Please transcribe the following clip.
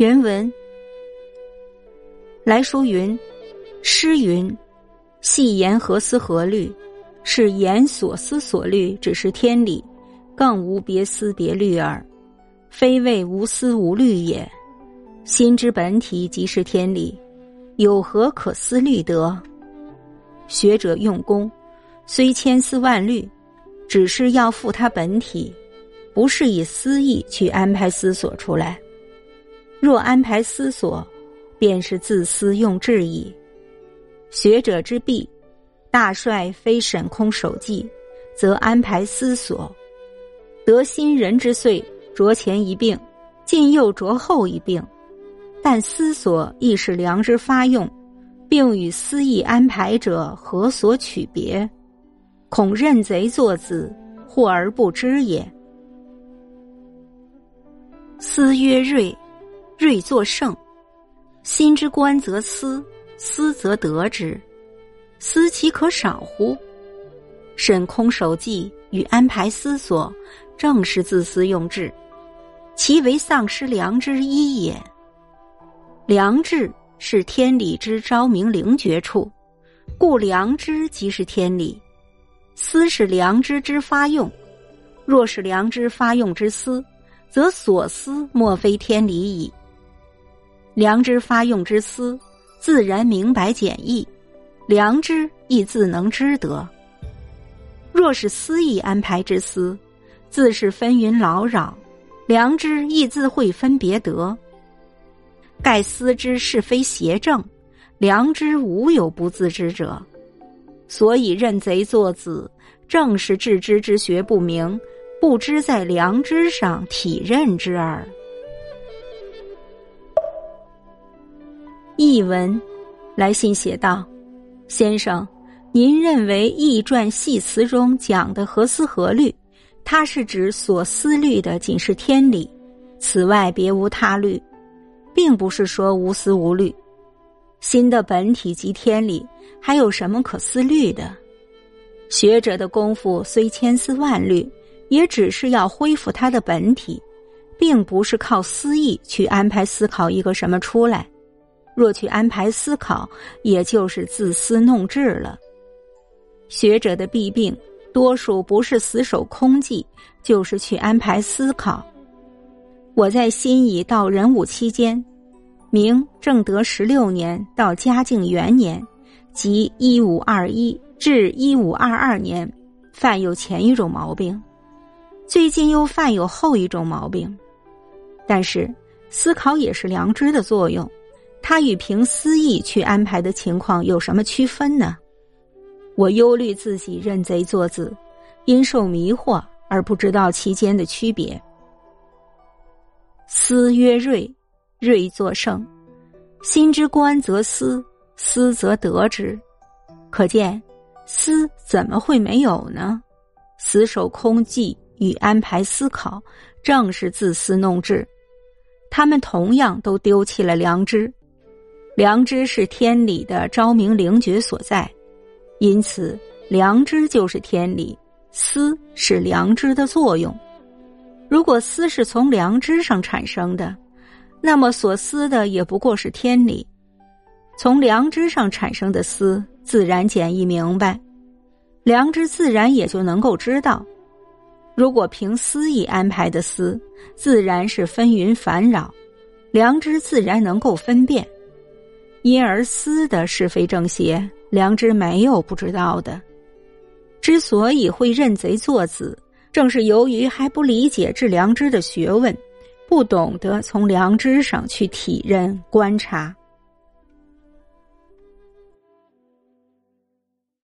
原文来书云：“诗云，细言何思何虑？是言所思所虑，只是天理，更无别思别虑耳。非谓无思无虑也。心之本体即是天理，有何可思虑得？学者用功，虽千思万虑，只是要复他本体，不是以思意去安排思索出来。若安排思索。”便是自私用智矣。学者之弊，大帅非审空守纪，则安排思索；得新人之岁，着前一病，进又着后一病。但思索亦是良知发用，并与私意安排者何所取别？恐认贼作子，惑而不知也。思曰睿，睿作圣。心之观则思，思则得之。思其可少乎？审空守纪与安排思索，正是自私用智，其为丧失良知一也。良知是天理之昭明灵觉处，故良知即是天理。思是良知之发用，若是良知发用之思，则所思莫非天理矣。良知发用之思，自然明白简易，良知亦自能知得。若是私意安排之思，自是纷纭劳扰，良知亦自会分别得。盖思之是非邪正，良知无有不自知者，所以认贼作子，正是致知之学不明，不知在良知上体认之耳。译文，来信写道：“先生，您认为《易传》系辞中讲的何思何虑，它是指所思虑的仅是天理，此外别无他虑，并不是说无思无虑。心的本体即天理，还有什么可思虑的？学者的功夫虽千丝万缕，也只是要恢复他的本体，并不是靠思意去安排思考一个什么出来。”若去安排思考，也就是自私弄智了。学者的弊病，多数不是死守空寂，就是去安排思考。我在新乙到壬午期间，明正德十六年到嘉靖元年，即一五二一至一五二二年，犯有前一种毛病，最近又犯有后一种毛病。但是思考也是良知的作用。他与凭私意去安排的情况有什么区分呢？我忧虑自己认贼作子，因受迷惑而不知道其间的区别。思曰睿，睿作圣。心之观则思，思则得之。可见，思怎么会没有呢？死守空寂与安排思考，正是自私弄智。他们同样都丢弃了良知。良知是天理的昭明灵觉所在，因此良知就是天理，思是良知的作用。如果思是从良知上产生的，那么所思的也不过是天理。从良知上产生的思，自然简易明白，良知自然也就能够知道。如果凭思意安排的思，自然是纷纭烦扰，良知自然能够分辨。因而思的是非正邪，良知没有不知道的。之所以会认贼作子，正是由于还不理解致良知的学问，不懂得从良知上去体认观察。